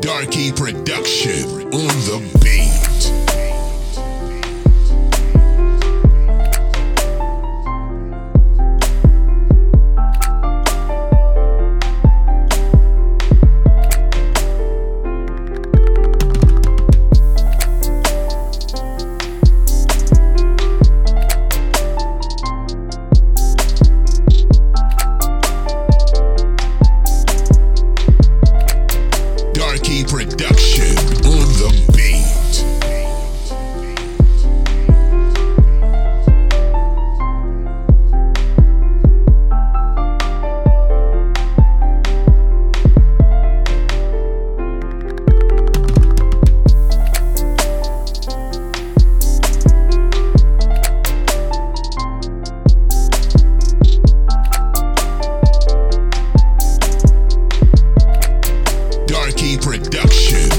Darky Production on the beat. Production on the beat. Production.